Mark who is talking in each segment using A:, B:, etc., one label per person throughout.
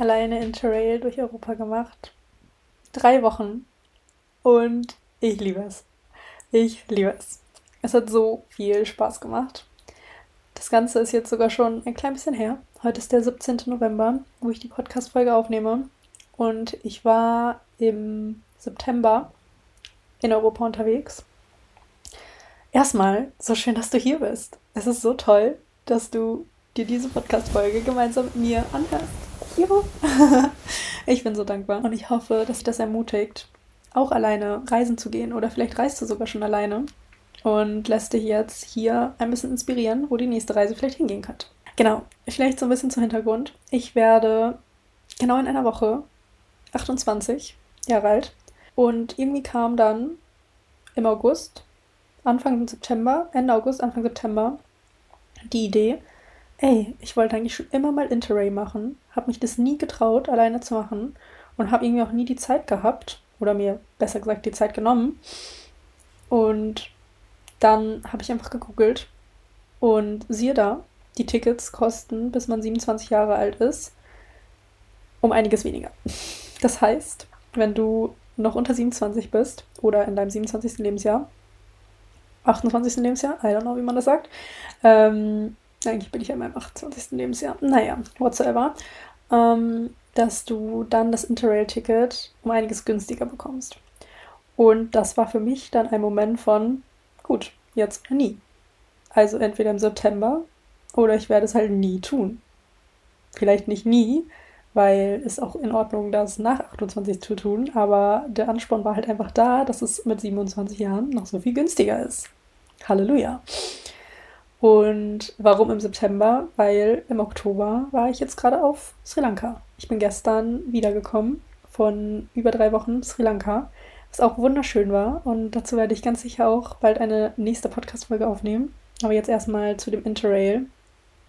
A: alleine Interrail durch Europa gemacht. Drei Wochen. Und ich liebe es. Ich liebe es. Es hat so viel Spaß gemacht. Das Ganze ist jetzt sogar schon ein klein bisschen her. Heute ist der 17. November, wo ich die Podcast-Folge aufnehme. Und ich war im September in Europa unterwegs. Erstmal, so schön, dass du hier bist. Es ist so toll, dass du dir diese Podcast-Folge gemeinsam mit mir anhörst. Juhu. ich bin so dankbar und ich hoffe, dass das ermutigt, auch alleine reisen zu gehen oder vielleicht reist du sogar schon alleine und lässt dich jetzt hier ein bisschen inspirieren, wo die nächste Reise vielleicht hingehen könnte. Genau, vielleicht so ein bisschen zum Hintergrund. Ich werde genau in einer Woche 28 Jahre alt und irgendwie kam dann im August, Anfang September, Ende August, Anfang September die Idee, ey, ich wollte eigentlich schon immer mal Interrail machen, habe mich das nie getraut, alleine zu machen und habe irgendwie auch nie die Zeit gehabt oder mir besser gesagt die Zeit genommen. Und dann habe ich einfach gegoogelt und siehe da, die Tickets kosten, bis man 27 Jahre alt ist, um einiges weniger. Das heißt, wenn du noch unter 27 bist oder in deinem 27. Lebensjahr, 28. Lebensjahr, I don't know, wie man das sagt, ähm, eigentlich bin ich ja in meinem 28. Lebensjahr, naja, whatsoever, ähm, dass du dann das Interrail-Ticket um einiges günstiger bekommst. Und das war für mich dann ein Moment von, gut, jetzt nie. Also entweder im September oder ich werde es halt nie tun. Vielleicht nicht nie, weil es auch in Ordnung, das nach 28 zu tun, aber der Ansporn war halt einfach da, dass es mit 27 Jahren noch so viel günstiger ist. Halleluja. Und warum im September? Weil im Oktober war ich jetzt gerade auf Sri Lanka. Ich bin gestern wiedergekommen von über drei Wochen Sri Lanka, was auch wunderschön war. Und dazu werde ich ganz sicher auch bald eine nächste Podcast-Folge aufnehmen. Aber jetzt erstmal zu dem Interrail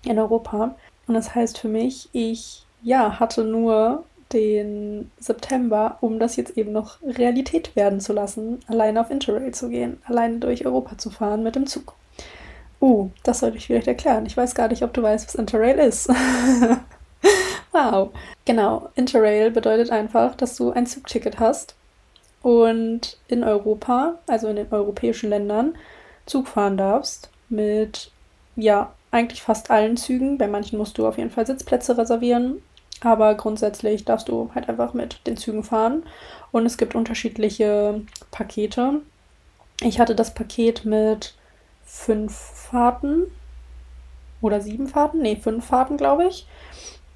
A: in Europa. Und das heißt für mich, ich ja hatte nur den September, um das jetzt eben noch Realität werden zu lassen, alleine auf Interrail zu gehen, alleine durch Europa zu fahren mit dem Zug. Uh, das sollte ich vielleicht erklären. Ich weiß gar nicht, ob du weißt, was Interrail ist. wow. Genau, Interrail bedeutet einfach, dass du ein Zugticket hast und in Europa, also in den europäischen Ländern, Zug fahren darfst mit, ja, eigentlich fast allen Zügen. Bei manchen musst du auf jeden Fall Sitzplätze reservieren, aber grundsätzlich darfst du halt einfach mit den Zügen fahren. Und es gibt unterschiedliche Pakete. Ich hatte das Paket mit fünf Fahrten oder sieben Fahrten, nee, fünf Fahrten, glaube ich.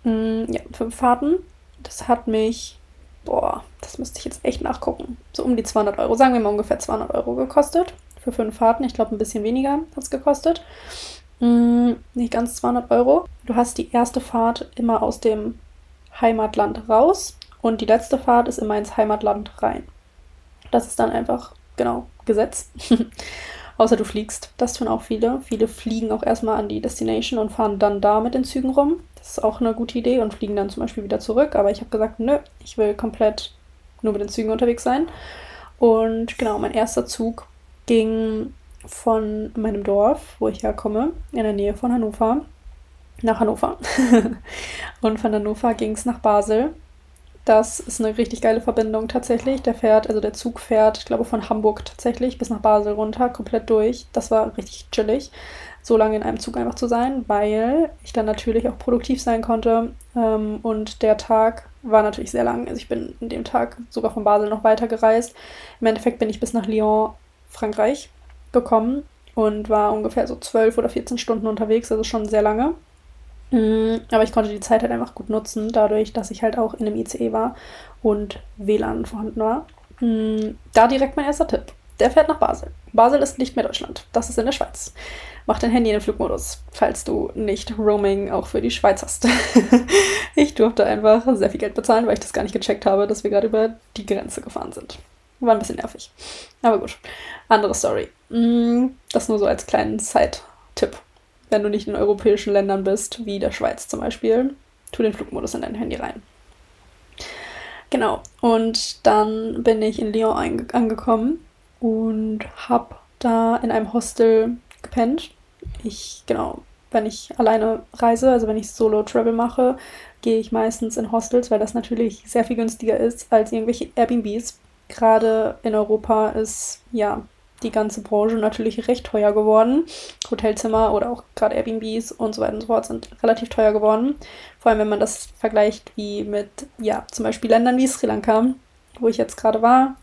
A: Mm, ja, fünf Fahrten. Das hat mich, boah, das müsste ich jetzt echt nachgucken. So um die 200 Euro, sagen wir mal ungefähr 200 Euro gekostet. Für fünf Fahrten, ich glaube ein bisschen weniger hat es gekostet. Mm, nicht ganz 200 Euro. Du hast die erste Fahrt immer aus dem Heimatland raus und die letzte Fahrt ist immer ins Heimatland rein. Das ist dann einfach, genau, Gesetz. Außer du fliegst. Das tun auch viele. Viele fliegen auch erstmal an die Destination und fahren dann da mit den Zügen rum. Das ist auch eine gute Idee und fliegen dann zum Beispiel wieder zurück. Aber ich habe gesagt, nö, ich will komplett nur mit den Zügen unterwegs sein. Und genau, mein erster Zug ging von meinem Dorf, wo ich herkomme, in der Nähe von Hannover, nach Hannover. und von Hannover ging es nach Basel. Das ist eine richtig geile Verbindung tatsächlich. Der fährt, also der Zug fährt, ich glaube, von Hamburg tatsächlich bis nach Basel runter, komplett durch. Das war richtig chillig, so lange in einem Zug einfach zu sein, weil ich dann natürlich auch produktiv sein konnte. Ähm, und der Tag war natürlich sehr lang. Also ich bin in dem Tag sogar von Basel noch weiter gereist. Im Endeffekt bin ich bis nach Lyon, Frankreich, gekommen und war ungefähr so zwölf oder 14 Stunden unterwegs, also schon sehr lange. Mhm, aber ich konnte die Zeit halt einfach gut nutzen, dadurch, dass ich halt auch in einem ICE war und WLAN vorhanden war. Mhm, da direkt mein erster Tipp. Der fährt nach Basel. Basel ist nicht mehr Deutschland. Das ist in der Schweiz. mach dein Handy in den Flugmodus, falls du nicht Roaming auch für die Schweiz hast. ich durfte einfach sehr viel Geld bezahlen, weil ich das gar nicht gecheckt habe, dass wir gerade über die Grenze gefahren sind. War ein bisschen nervig. Aber gut. Andere Story. Mm, das nur so als kleinen Side-Tipp. Wenn du nicht in europäischen Ländern bist, wie der Schweiz zum Beispiel, tu den Flugmodus in dein Handy rein. Genau. Und dann bin ich in Lyon angekommen und habe da in einem Hostel gepennt. Ich, genau, wenn ich alleine reise, also wenn ich Solo-Travel mache, gehe ich meistens in Hostels, weil das natürlich sehr viel günstiger ist als irgendwelche Airbnbs. Gerade in Europa ist ja die ganze Branche natürlich recht teuer geworden. Hotelzimmer oder auch gerade Airbnbs und so weiter und so fort sind relativ teuer geworden. Vor allem, wenn man das vergleicht wie mit, ja, zum Beispiel Ländern wie Sri Lanka, wo ich jetzt gerade war.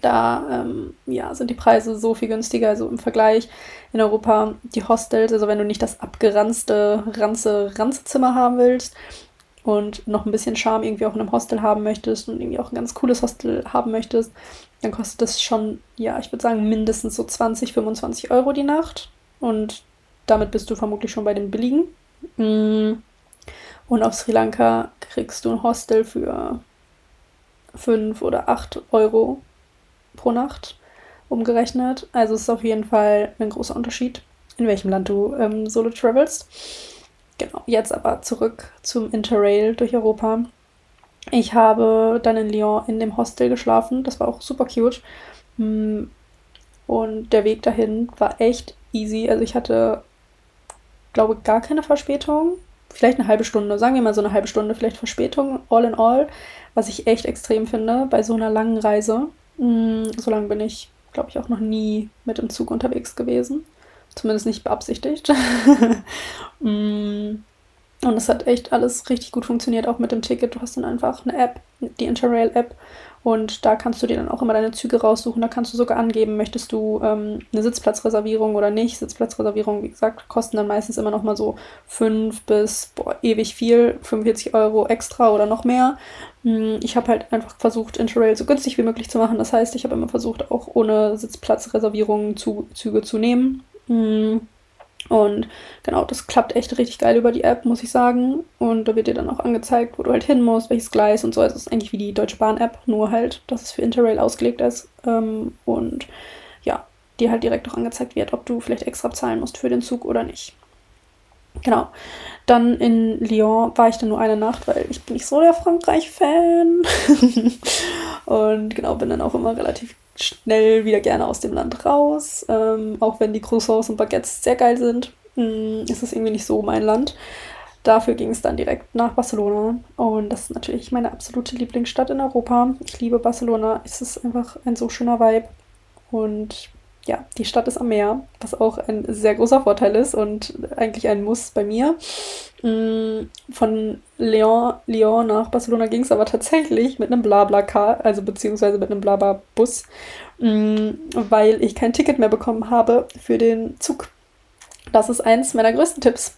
A: Da ähm, ja, sind die Preise so viel günstiger. Also im Vergleich in Europa die Hostels, also wenn du nicht das abgeranzte, ranze, ranze Zimmer haben willst und noch ein bisschen Charme irgendwie auch in einem Hostel haben möchtest und irgendwie auch ein ganz cooles Hostel haben möchtest, dann kostet das schon, ja, ich würde sagen, mindestens so 20, 25 Euro die Nacht. Und damit bist du vermutlich schon bei den billigen. Mm. Und auf Sri Lanka kriegst du ein Hostel für 5 oder 8 Euro pro Nacht umgerechnet. Also es ist auf jeden Fall ein großer Unterschied, in welchem Land du ähm, solo travelst. Genau, jetzt aber zurück zum Interrail durch Europa. Ich habe dann in Lyon in dem Hostel geschlafen. Das war auch super cute. Mm, und der Weg dahin war echt easy. Also ich hatte, glaube gar keine Verspätung. Vielleicht eine halbe Stunde, sagen wir mal so eine halbe Stunde, vielleicht Verspätung, all in all, was ich echt extrem finde bei so einer langen Reise. Mm, so lange bin ich, glaube ich, auch noch nie mit dem Zug unterwegs gewesen. Zumindest nicht beabsichtigt. Und es hat echt alles richtig gut funktioniert, auch mit dem Ticket. Du hast dann einfach eine App, die Interrail-App. Und da kannst du dir dann auch immer deine Züge raussuchen. Da kannst du sogar angeben, möchtest du ähm, eine Sitzplatzreservierung oder nicht. Sitzplatzreservierung, wie gesagt, kosten dann meistens immer noch mal so 5 bis boah, ewig viel, 45 Euro extra oder noch mehr. Hm, ich habe halt einfach versucht, Interrail so günstig wie möglich zu machen. Das heißt, ich habe immer versucht, auch ohne Sitzplatzreservierung Züge zu nehmen. Hm, und genau, das klappt echt richtig geil über die App, muss ich sagen. Und da wird dir dann auch angezeigt, wo du halt hin musst, welches Gleis und so. Also es ist eigentlich wie die Deutsche Bahn-App, nur halt, dass es für Interrail ausgelegt ist. Ähm, und ja, dir halt direkt auch angezeigt wird, ob du vielleicht extra zahlen musst für den Zug oder nicht. Genau. Dann in Lyon war ich dann nur eine Nacht, weil ich bin nicht so der Frankreich-Fan. und genau, bin dann auch immer relativ schnell wieder gerne aus dem Land raus. Ähm, auch wenn die Croissants und Baguettes sehr geil sind, ähm, ist es irgendwie nicht so mein Land. Dafür ging es dann direkt nach Barcelona. Und das ist natürlich meine absolute Lieblingsstadt in Europa. Ich liebe Barcelona. Es ist einfach ein so schöner Vibe. Und ja, die Stadt ist am Meer, was auch ein sehr großer Vorteil ist und eigentlich ein Muss bei mir. Mm, von Lyon, Lyon nach Barcelona ging es aber tatsächlich mit einem Blabla-Car, also beziehungsweise mit einem Blabla-Bus, mm, weil ich kein Ticket mehr bekommen habe für den Zug. Das ist eins meiner größten Tipps.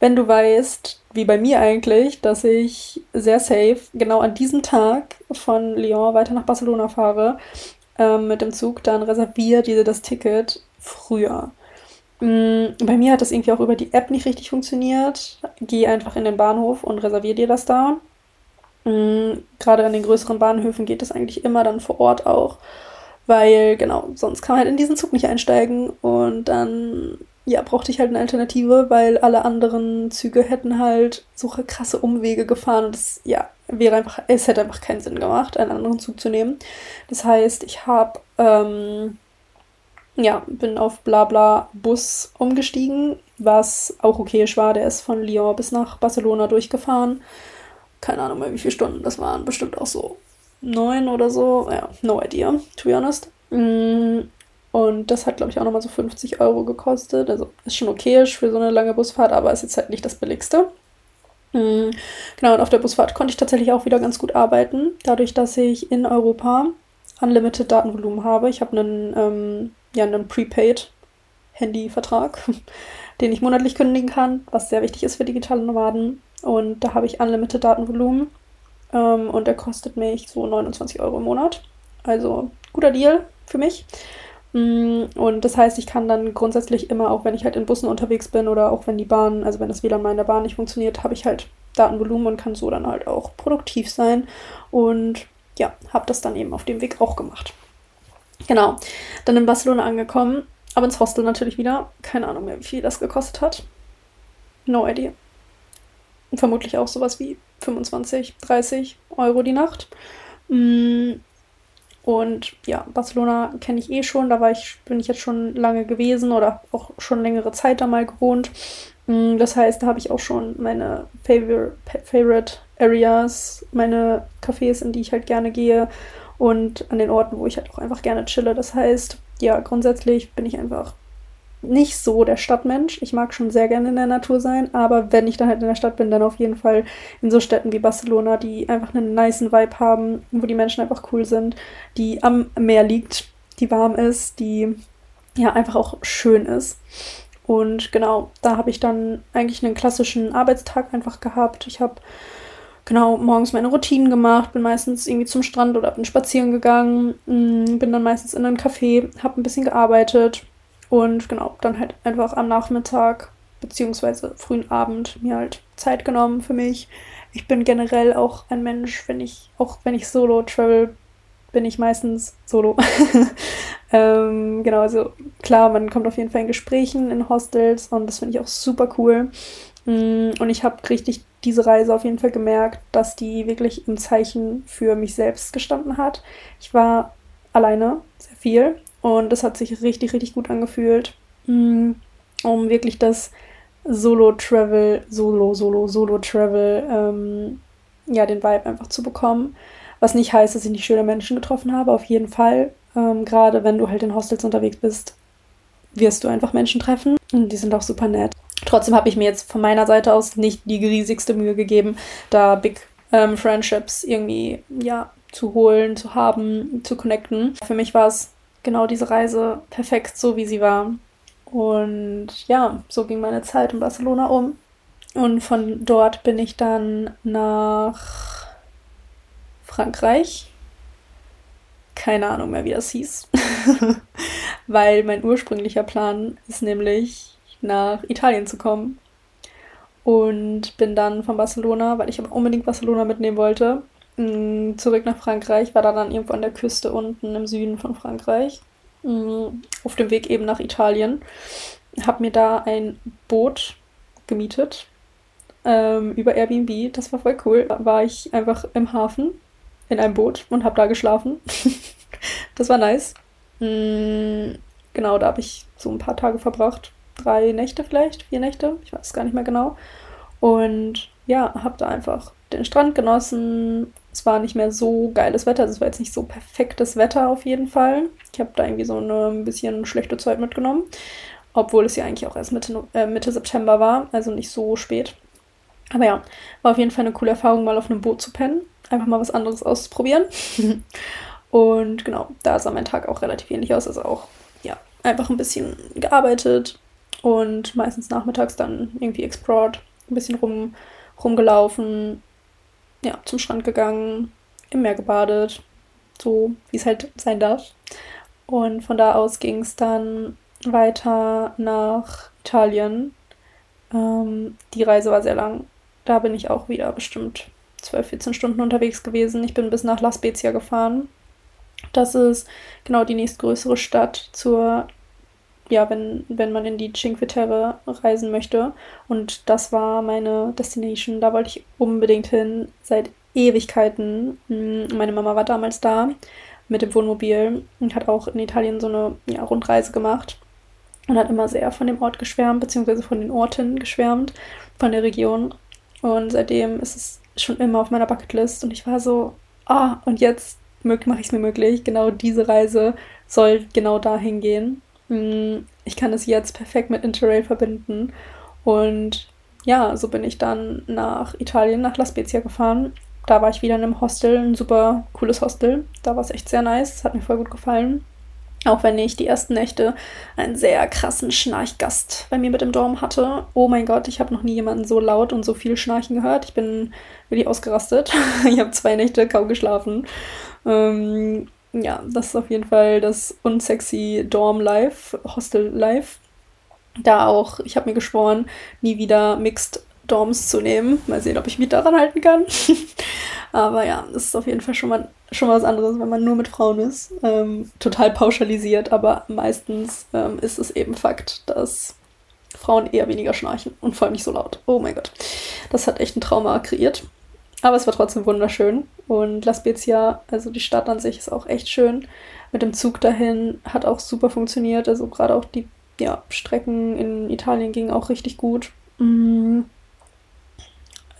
A: Wenn du weißt, wie bei mir eigentlich, dass ich sehr safe genau an diesem Tag von Lyon weiter nach Barcelona fahre, ähm, mit dem Zug, dann reservier dir das Ticket früher. Mm, bei mir hat das irgendwie auch über die App nicht richtig funktioniert. Geh einfach in den Bahnhof und reservier dir das da. Mm, gerade an den größeren Bahnhöfen geht das eigentlich immer dann vor Ort auch. Weil, genau, sonst kann man halt in diesen Zug nicht einsteigen und dann, ja, brauchte ich halt eine Alternative, weil alle anderen Züge hätten halt so krasse Umwege gefahren und das, ja, wäre einfach, es hätte einfach keinen Sinn gemacht, einen anderen Zug zu nehmen. Das heißt, ich habe, ähm, ja, bin auf Blabla Bus umgestiegen, was auch okay war. Der ist von Lyon bis nach Barcelona durchgefahren. Keine Ahnung mehr, wie viele Stunden das waren. Bestimmt auch so neun oder so. Ja, no idea, to be honest. Mm, und das hat, glaube ich, auch nochmal so 50 Euro gekostet. Also ist schon okay für so eine lange Busfahrt, aber ist jetzt halt nicht das billigste. Mhm. Genau, und auf der Busfahrt konnte ich tatsächlich auch wieder ganz gut arbeiten, dadurch, dass ich in Europa Unlimited Datenvolumen habe. Ich habe einen, ähm, ja, einen Prepaid-Handyvertrag, den ich monatlich kündigen kann, was sehr wichtig ist für digitale Nomaden. Und da habe ich Unlimited Datenvolumen ähm, und der kostet mich so 29 Euro im Monat. Also guter Deal für mich. Mm, und das heißt, ich kann dann grundsätzlich immer, auch wenn ich halt in Bussen unterwegs bin oder auch wenn die Bahn, also wenn das WLAN mal in der Bahn nicht funktioniert, habe ich halt Datenvolumen und kann so dann halt auch produktiv sein. Und ja, habe das dann eben auf dem Weg auch gemacht. Genau. Dann in Barcelona angekommen, aber ins Hostel natürlich wieder. Keine Ahnung mehr, wie viel das gekostet hat. No idea. Vermutlich auch sowas wie 25, 30 Euro die Nacht. Mm, und ja, Barcelona kenne ich eh schon, da war ich, bin ich jetzt schon lange gewesen oder auch schon längere Zeit da mal gewohnt. Mm, das heißt, da habe ich auch schon meine Favor Favorite Areas, meine Cafés, in die ich halt gerne gehe und an den Orten, wo ich halt auch einfach gerne chille. Das heißt, ja, grundsätzlich bin ich einfach nicht so der Stadtmensch. Ich mag schon sehr gerne in der Natur sein, aber wenn ich dann halt in der Stadt bin, dann auf jeden Fall in so Städten wie Barcelona, die einfach einen niceen Vibe haben, wo die Menschen einfach cool sind, die am Meer liegt, die warm ist, die ja einfach auch schön ist. Und genau, da habe ich dann eigentlich einen klassischen Arbeitstag einfach gehabt. Ich habe genau morgens meine Routinen gemacht, bin meistens irgendwie zum Strand oder bin spazieren gegangen, mm, bin dann meistens in einen Café, habe ein bisschen gearbeitet, und genau, dann halt einfach am Nachmittag beziehungsweise frühen Abend mir halt Zeit genommen für mich. Ich bin generell auch ein Mensch, wenn ich, auch wenn ich solo travel, bin ich meistens solo. ähm, genau, also klar, man kommt auf jeden Fall in Gesprächen in Hostels und das finde ich auch super cool. Mm, und ich habe richtig diese Reise auf jeden Fall gemerkt, dass die wirklich im Zeichen für mich selbst gestanden hat. Ich war alleine sehr viel und das hat sich richtig, richtig gut angefühlt, mm, um wirklich das Solo-Travel, Solo, Solo, Solo-Travel, ähm, ja, den Vibe einfach zu bekommen. Was nicht heißt, dass ich nicht schöne Menschen getroffen habe, auf jeden Fall. Ähm, Gerade wenn du halt in Hostels unterwegs bist, wirst du einfach Menschen treffen und die sind auch super nett. Trotzdem habe ich mir jetzt von meiner Seite aus nicht die riesigste Mühe gegeben, da Big ähm, Friendships irgendwie, ja, zu holen, zu haben, zu connecten. Für mich war es genau diese Reise perfekt so, wie sie war. Und ja, so ging meine Zeit in Barcelona um. Und von dort bin ich dann nach Frankreich. Keine Ahnung mehr, wie das hieß. Weil mein ursprünglicher Plan ist nämlich nach Italien zu kommen. Und bin dann von Barcelona, weil ich aber unbedingt Barcelona mitnehmen wollte, zurück nach Frankreich, war da dann irgendwo an der Küste unten im Süden von Frankreich, mm, auf dem Weg eben nach Italien. Hab mir da ein Boot gemietet ähm, über Airbnb. Das war voll cool. Da war ich einfach im Hafen in einem Boot und habe da geschlafen. das war nice. Mhm, genau, da habe ich so ein paar Tage verbracht. Drei Nächte vielleicht, vier Nächte, ich weiß gar nicht mehr genau. Und ja, habe da einfach den Strand genossen, es war nicht mehr so geiles Wetter. Also es war jetzt nicht so perfektes Wetter auf jeden Fall. Ich habe da irgendwie so eine ein bisschen schlechte Zeit mitgenommen. Obwohl es ja eigentlich auch erst Mitte, äh, Mitte September war, also nicht so spät. Aber ja, war auf jeden Fall eine coole Erfahrung, mal auf einem Boot zu pennen. Einfach mal was anderes auszuprobieren. Und genau, da sah mein Tag auch relativ ähnlich aus. Also auch, ja, einfach ein bisschen gearbeitet und meistens nachmittags dann irgendwie explored, ein bisschen rum, rumgelaufen, ja, zum Strand gegangen, im Meer gebadet, so wie es halt sein darf. Und von da aus ging es dann weiter nach Italien. Ähm, die Reise war sehr lang. Da bin ich auch wieder bestimmt 12, 14 Stunden unterwegs gewesen. Ich bin bis nach La Spezia gefahren. Das ist genau die nächstgrößere Stadt zur, ja, wenn, wenn man in die Cinque Terre reisen möchte. Und das war meine Destination. Da wollte ich unbedingt hin, seit Ewigkeiten. Hm, meine Mama war damals da mit dem Wohnmobil und hat auch in Italien so eine ja, Rundreise gemacht und hat immer sehr von dem Ort geschwärmt, beziehungsweise von den Orten geschwärmt, von der Region. Und seitdem ist es schon immer auf meiner Bucketlist und ich war so, ah, und jetzt mache ich es mir möglich. Genau diese Reise soll genau dahin gehen. Ich kann es jetzt perfekt mit Interrail verbinden. Und ja, so bin ich dann nach Italien, nach La Spezia gefahren da war ich wieder in einem Hostel, ein super cooles Hostel. Da war es echt sehr nice, das hat mir voll gut gefallen. Auch wenn ich die ersten Nächte einen sehr krassen Schnarchgast bei mir mit im Dorm hatte. Oh mein Gott, ich habe noch nie jemanden so laut und so viel Schnarchen gehört. Ich bin wirklich ausgerastet. ich habe zwei Nächte kaum geschlafen. Ähm, ja, das ist auf jeden Fall das unsexy Dorm Life, Hostel Life. Da auch, ich habe mir geschworen, nie wieder Mixed Dorms zu nehmen. Mal sehen, ob ich mich daran halten kann. Aber ja, das ist auf jeden Fall schon mal, schon mal was anderes, wenn man nur mit Frauen ist. Ähm, total pauschalisiert, aber meistens ähm, ist es eben Fakt, dass Frauen eher weniger schnarchen und vor allem nicht so laut. Oh mein Gott. Das hat echt ein Trauma kreiert. Aber es war trotzdem wunderschön. Und La Spezia, also die Stadt an sich, ist auch echt schön. Mit dem Zug dahin hat auch super funktioniert. Also gerade auch die ja, Strecken in Italien gingen auch richtig gut.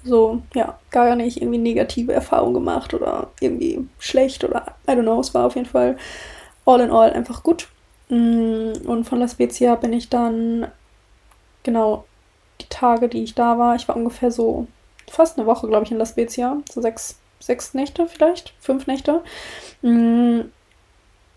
A: Also ja, gar nicht irgendwie negative Erfahrungen gemacht oder irgendwie schlecht oder I don't know. Es war auf jeden Fall all in all einfach gut. Mm. Und von La Spezia bin ich dann genau die Tage, die ich da war, ich war ungefähr so fast eine Woche, glaube ich, in La Spezia. So sechs, sechs Nächte vielleicht, fünf Nächte. Mm,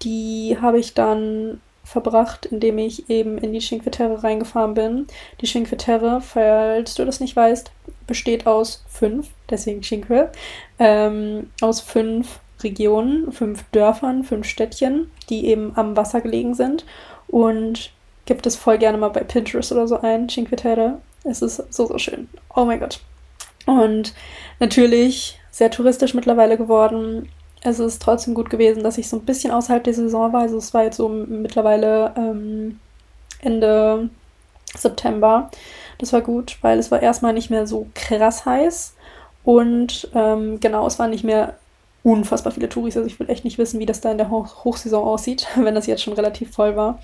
A: die habe ich dann verbracht, indem ich eben in die Cinque Terre reingefahren bin. Die Cinque Terre, falls du das nicht weißt, besteht aus fünf, deswegen Cinque, ähm, aus fünf Regionen, fünf Dörfern, fünf Städtchen, die eben am Wasser gelegen sind. Und gibt es voll gerne mal bei Pinterest oder so ein, Cinque Terre. Es ist so, so schön. Oh mein Gott. Und natürlich sehr touristisch mittlerweile geworden. Es ist trotzdem gut gewesen, dass ich so ein bisschen außerhalb der Saison war. Also es war jetzt so mittlerweile ähm, Ende September. Das war gut, weil es war erstmal nicht mehr so krass heiß. Und ähm, genau, es war nicht mehr unfassbar viele Touris. Also ich will echt nicht wissen, wie das da in der Hoch Hochsaison aussieht, wenn das jetzt schon relativ voll war.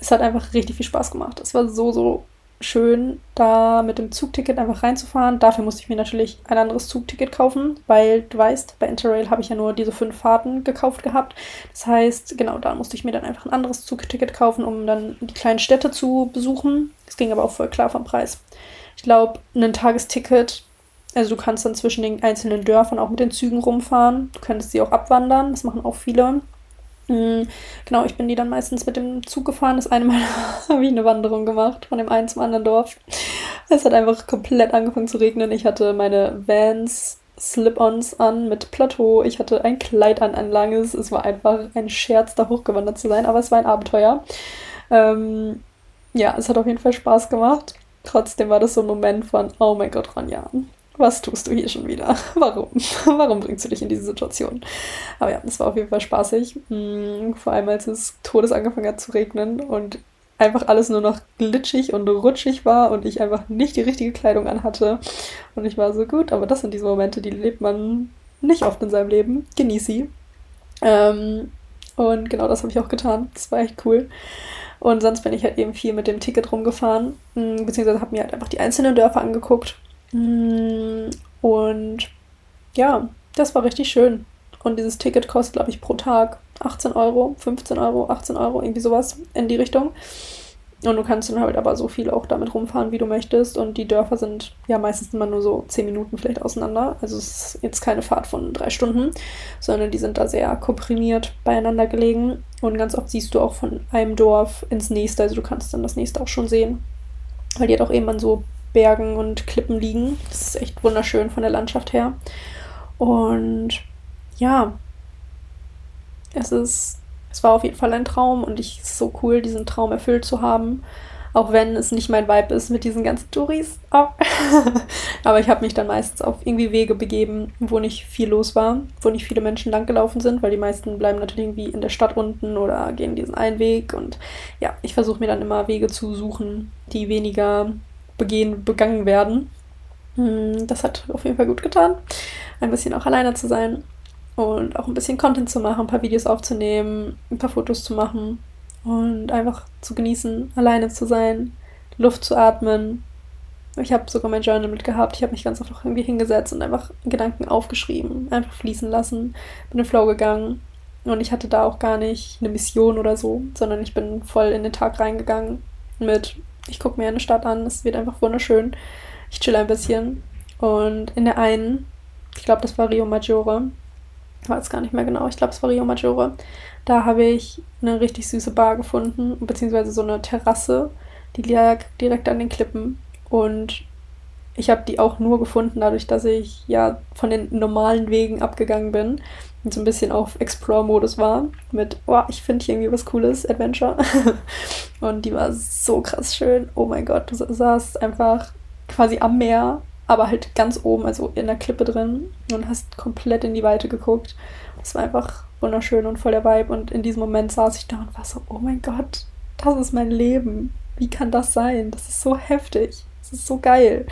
A: Es hat einfach richtig viel Spaß gemacht. Es war so, so schön, da mit dem Zugticket einfach reinzufahren. Dafür musste ich mir natürlich ein anderes Zugticket kaufen, weil du weißt, bei Interrail habe ich ja nur diese fünf Fahrten gekauft gehabt. Das heißt, genau, da musste ich mir dann einfach ein anderes Zugticket kaufen, um dann die kleinen Städte zu besuchen. Es ging aber auch voll klar vom Preis. Ich glaube, ein Tagesticket, also du kannst dann zwischen den einzelnen Dörfern auch mit den Zügen rumfahren. Du könntest sie auch abwandern, das machen auch viele. Mhm. Genau, ich bin die dann meistens mit dem Zug gefahren. Das eine Mal habe ich eine Wanderung gemacht von dem einen zum anderen Dorf. Es hat einfach komplett angefangen zu regnen. Ich hatte meine Vans Slip-ons an mit Plateau. Ich hatte ein Kleid an, ein langes. Es war einfach ein Scherz, da hochgewandert zu sein, aber es war ein Abenteuer. Ähm, ja, es hat auf jeden Fall Spaß gemacht. Trotzdem war das so ein Moment von, oh mein Gott, Ronja, was tust du hier schon wieder? Warum? Warum bringst du dich in diese Situation? Aber ja, es war auf jeden Fall spaßig. Mm, vor allem, als es todes angefangen hat zu regnen und einfach alles nur noch glitschig und rutschig war und ich einfach nicht die richtige Kleidung anhatte. Und ich war so gut, aber das sind diese Momente, die lebt man nicht oft in seinem Leben. Genieß sie. Ähm, und genau das habe ich auch getan. Das war echt cool. Und sonst bin ich halt eben viel mit dem Ticket rumgefahren, mm, beziehungsweise habe mir halt einfach die einzelnen Dörfer angeguckt und ja, das war richtig schön. Und dieses Ticket kostet, glaube ich, pro Tag 18 Euro, 15 Euro, 18 Euro, irgendwie sowas in die Richtung. Und du kannst dann halt aber so viel auch damit rumfahren, wie du möchtest. Und die Dörfer sind ja meistens immer nur so 10 Minuten vielleicht auseinander. Also es ist jetzt keine Fahrt von drei Stunden, sondern die sind da sehr komprimiert beieinander gelegen. Und ganz oft siehst du auch von einem Dorf ins nächste. Also du kannst dann das nächste auch schon sehen. Weil die halt auch eben so Bergen und Klippen liegen. Das ist echt wunderschön von der Landschaft her. Und ja, es ist, es war auf jeden Fall ein Traum und ich ist so cool, diesen Traum erfüllt zu haben. Auch wenn es nicht mein Vibe ist mit diesen ganzen Touris. Oh. Aber ich habe mich dann meistens auf irgendwie Wege begeben, wo nicht viel los war, wo nicht viele Menschen langgelaufen sind, weil die meisten bleiben natürlich irgendwie in der Stadt unten oder gehen diesen einen Weg. Und ja, ich versuche mir dann immer Wege zu suchen, die weniger begehen, begangen werden. Hm, das hat auf jeden Fall gut getan, ein bisschen auch alleine zu sein und auch ein bisschen Content zu machen, ein paar Videos aufzunehmen, ein paar Fotos zu machen und einfach zu genießen, alleine zu sein, Luft zu atmen. Ich habe sogar mein Journal mitgehabt. Ich habe mich ganz einfach irgendwie hingesetzt und einfach Gedanken aufgeschrieben, einfach fließen lassen, bin in den Flow gegangen. Und ich hatte da auch gar nicht eine Mission oder so, sondern ich bin voll in den Tag reingegangen mit ich gucke mir eine Stadt an, es wird einfach wunderschön. Ich chill ein bisschen. Und in der einen, ich glaube, das war Rio Maggiore, weiß gar nicht mehr genau, ich glaube, es war Rio Maggiore, da habe ich eine richtig süße Bar gefunden, beziehungsweise so eine Terrasse, die lag direkt an den Klippen. Und ich habe die auch nur gefunden, dadurch, dass ich ja von den normalen Wegen abgegangen bin. So ein bisschen auf Explore-Modus war. Mit, oh, ich finde hier irgendwie was Cooles, Adventure. und die war so krass schön. Oh mein Gott, du saßt einfach quasi am Meer, aber halt ganz oben, also in der Klippe drin und hast komplett in die Weite geguckt. Es war einfach wunderschön und voll der Vibe. Und in diesem Moment saß ich da und war so, oh mein Gott, das ist mein Leben. Wie kann das sein? Das ist so heftig. Das ist so geil.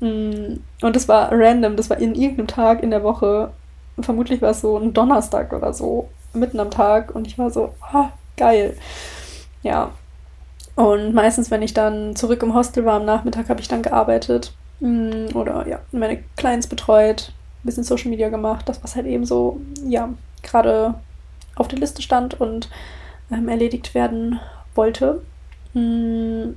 A: Mm, und das war random, das war in irgendeinem Tag in der Woche vermutlich war es so ein Donnerstag oder so, mitten am Tag. Und ich war so, ah, geil. Ja. Und meistens, wenn ich dann zurück im Hostel war am Nachmittag, habe ich dann gearbeitet. Mm, oder ja, meine Clients betreut, ein bisschen Social Media gemacht, das, was halt eben so, ja, gerade auf der Liste stand und ähm, erledigt werden wollte. Mm,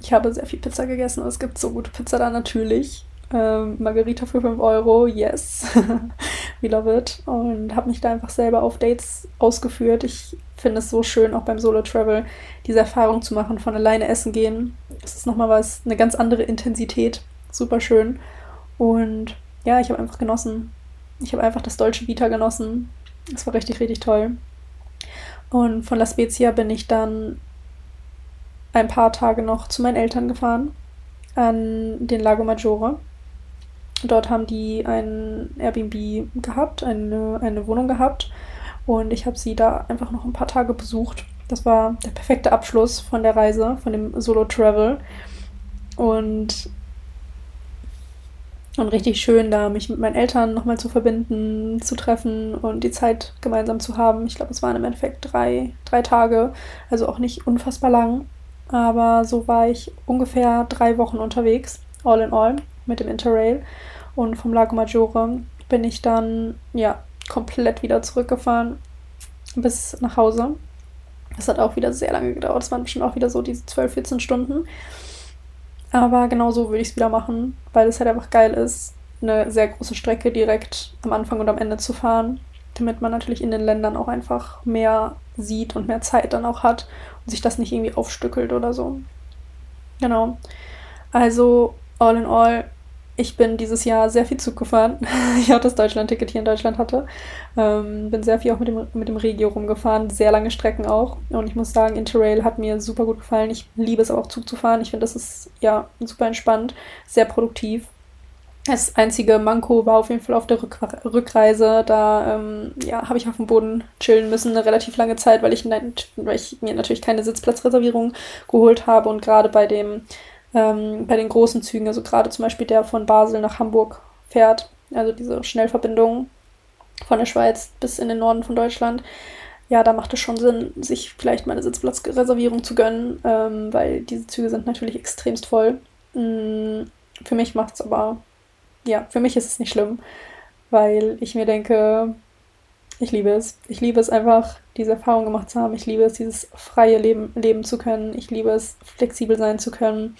A: ich habe sehr viel Pizza gegessen und es gibt so gute Pizza da natürlich. Ähm, Margarita für 5 Euro, yes. We love it. Und habe mich da einfach selber auf Dates ausgeführt. Ich finde es so schön, auch beim Solo-Travel, diese Erfahrung zu machen, von alleine essen gehen. Das ist nochmal was, eine ganz andere Intensität. Super schön. Und ja, ich habe einfach genossen. Ich habe einfach das deutsche Vita genossen. Es war richtig, richtig toll. Und von La Spezia bin ich dann ein paar Tage noch zu meinen Eltern gefahren an den Lago Maggiore. Dort haben die ein Airbnb gehabt, eine, eine Wohnung gehabt. Und ich habe sie da einfach noch ein paar Tage besucht. Das war der perfekte Abschluss von der Reise, von dem Solo-Travel. Und, und richtig schön, da mich mit meinen Eltern nochmal zu verbinden, zu treffen und die Zeit gemeinsam zu haben. Ich glaube, es waren im Endeffekt drei, drei Tage, also auch nicht unfassbar lang. Aber so war ich ungefähr drei Wochen unterwegs, all in all, mit dem Interrail. Und vom Lago Maggiore bin ich dann, ja, komplett wieder zurückgefahren bis nach Hause. Das hat auch wieder sehr lange gedauert. Es waren bestimmt auch wieder so diese 12, 14 Stunden. Aber genau so würde ich es wieder machen, weil es halt einfach geil ist, eine sehr große Strecke direkt am Anfang und am Ende zu fahren, damit man natürlich in den Ländern auch einfach mehr sieht und mehr Zeit dann auch hat und sich das nicht irgendwie aufstückelt oder so. Genau. Also, all in all, ich bin dieses Jahr sehr viel Zug gefahren. ich auch das Deutschland-Ticket hier in Deutschland hatte. Ähm, bin sehr viel auch mit dem, mit dem Regio rumgefahren, sehr lange Strecken auch. Und ich muss sagen, Interrail hat mir super gut gefallen. Ich liebe es auch, Zug zu fahren. Ich finde, das ist ja super entspannt, sehr produktiv. Das einzige Manko war auf jeden Fall auf der Rück Rückreise. Da ähm, ja, habe ich auf dem Boden chillen müssen, eine relativ lange Zeit, weil ich, weil ich mir natürlich keine Sitzplatzreservierung geholt habe. Und gerade bei dem ähm, bei den großen Zügen, also gerade zum Beispiel der von Basel nach Hamburg fährt, also diese Schnellverbindung von der Schweiz bis in den Norden von Deutschland, ja, da macht es schon Sinn, sich vielleicht mal eine Sitzplatzreservierung zu gönnen, ähm, weil diese Züge sind natürlich extremst voll. Mm, für mich macht es aber ja, für mich ist es nicht schlimm, weil ich mir denke, ich liebe es. Ich liebe es einfach, diese Erfahrung gemacht zu haben. Ich liebe es, dieses freie Leben leben zu können. Ich liebe es, flexibel sein zu können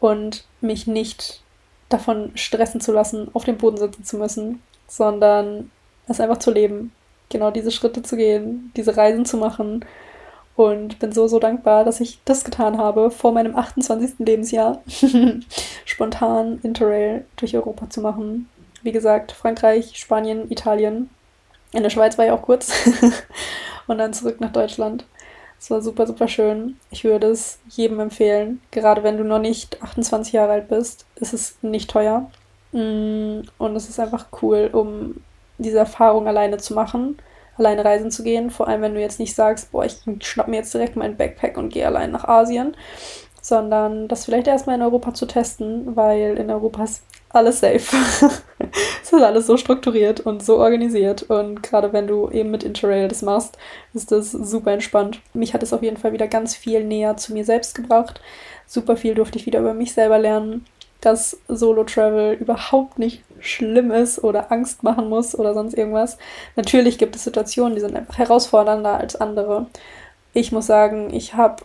A: und mich nicht davon stressen zu lassen, auf dem Boden sitzen zu müssen, sondern es einfach zu leben. Genau diese Schritte zu gehen, diese Reisen zu machen und bin so, so dankbar, dass ich das getan habe vor meinem 28. Lebensjahr. Spontan Interrail durch Europa zu machen. Wie gesagt, Frankreich, Spanien, Italien. In der Schweiz war ich auch kurz. und dann zurück nach Deutschland. Es war super, super schön. Ich würde es jedem empfehlen. Gerade wenn du noch nicht 28 Jahre alt bist, ist es nicht teuer. Mm, und es ist einfach cool, um diese Erfahrung alleine zu machen alleine reisen zu gehen. Vor allem, wenn du jetzt nicht sagst, boah, ich schnapp mir jetzt direkt meinen Backpack und gehe allein nach Asien, sondern das vielleicht erstmal in Europa zu testen, weil in Europa ist alles safe. es ist alles so strukturiert und so organisiert. Und gerade wenn du eben mit Interrail das machst, ist das super entspannt. Mich hat es auf jeden Fall wieder ganz viel näher zu mir selbst gebracht. Super viel durfte ich wieder über mich selber lernen dass Solo-Travel überhaupt nicht schlimm ist oder Angst machen muss oder sonst irgendwas. Natürlich gibt es Situationen, die sind einfach herausfordernder als andere. Ich muss sagen, ich habe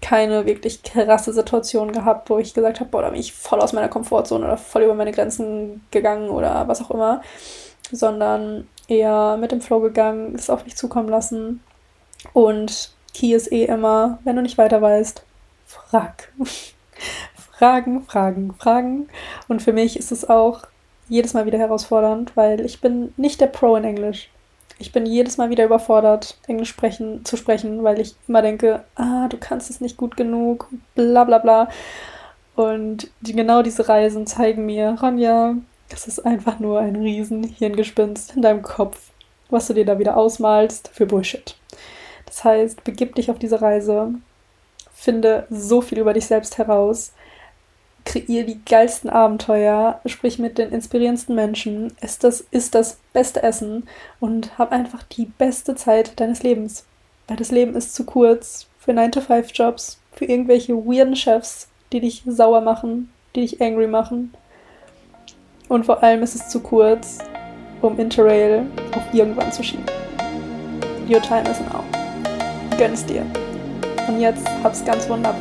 A: keine wirklich krasse Situation gehabt, wo ich gesagt habe, boah, da bin ich voll aus meiner Komfortzone oder voll über meine Grenzen gegangen oder was auch immer, sondern eher mit dem Flow gegangen, es auf mich zukommen lassen. Und Key ist eh immer, wenn du nicht weiter weißt, frag. Fragen, Fragen, Fragen. Und für mich ist es auch jedes Mal wieder herausfordernd, weil ich bin nicht der Pro in Englisch. Ich bin jedes Mal wieder überfordert, Englisch sprechen, zu sprechen, weil ich immer denke, ah, du kannst es nicht gut genug, bla bla bla. Und die, genau diese Reisen zeigen mir, Ronja, es ist einfach nur ein riesen Hirngespinst in deinem Kopf, was du dir da wieder ausmalst für Bullshit. Das heißt, begib dich auf diese Reise, finde so viel über dich selbst heraus, kreier die geilsten Abenteuer, sprich mit den inspirierendsten Menschen, isst das, isst das beste Essen und hab einfach die beste Zeit deines Lebens. Weil das Leben ist zu kurz für 9-to-5-Jobs, für irgendwelche weirden Chefs, die dich sauer machen, die dich angry machen. Und vor allem ist es zu kurz, um Interrail auf irgendwann zu schieben. Your time is now. Gönn es dir. Und jetzt hab's ganz wunderbar.